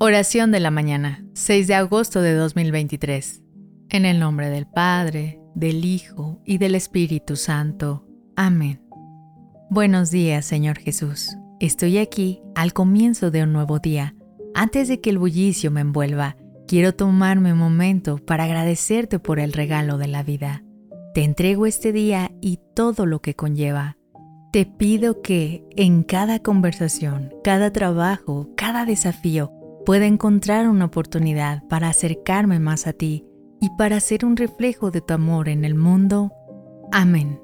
Oración de la mañana, 6 de agosto de 2023. En el nombre del Padre, del Hijo y del Espíritu Santo. Amén. Buenos días, Señor Jesús. Estoy aquí al comienzo de un nuevo día. Antes de que el bullicio me envuelva, quiero tomarme un momento para agradecerte por el regalo de la vida. Te entrego este día y todo lo que conlleva. Te pido que en cada conversación, cada trabajo, cada desafío, pueda encontrar una oportunidad para acercarme más a ti y para ser un reflejo de tu amor en el mundo. Amén.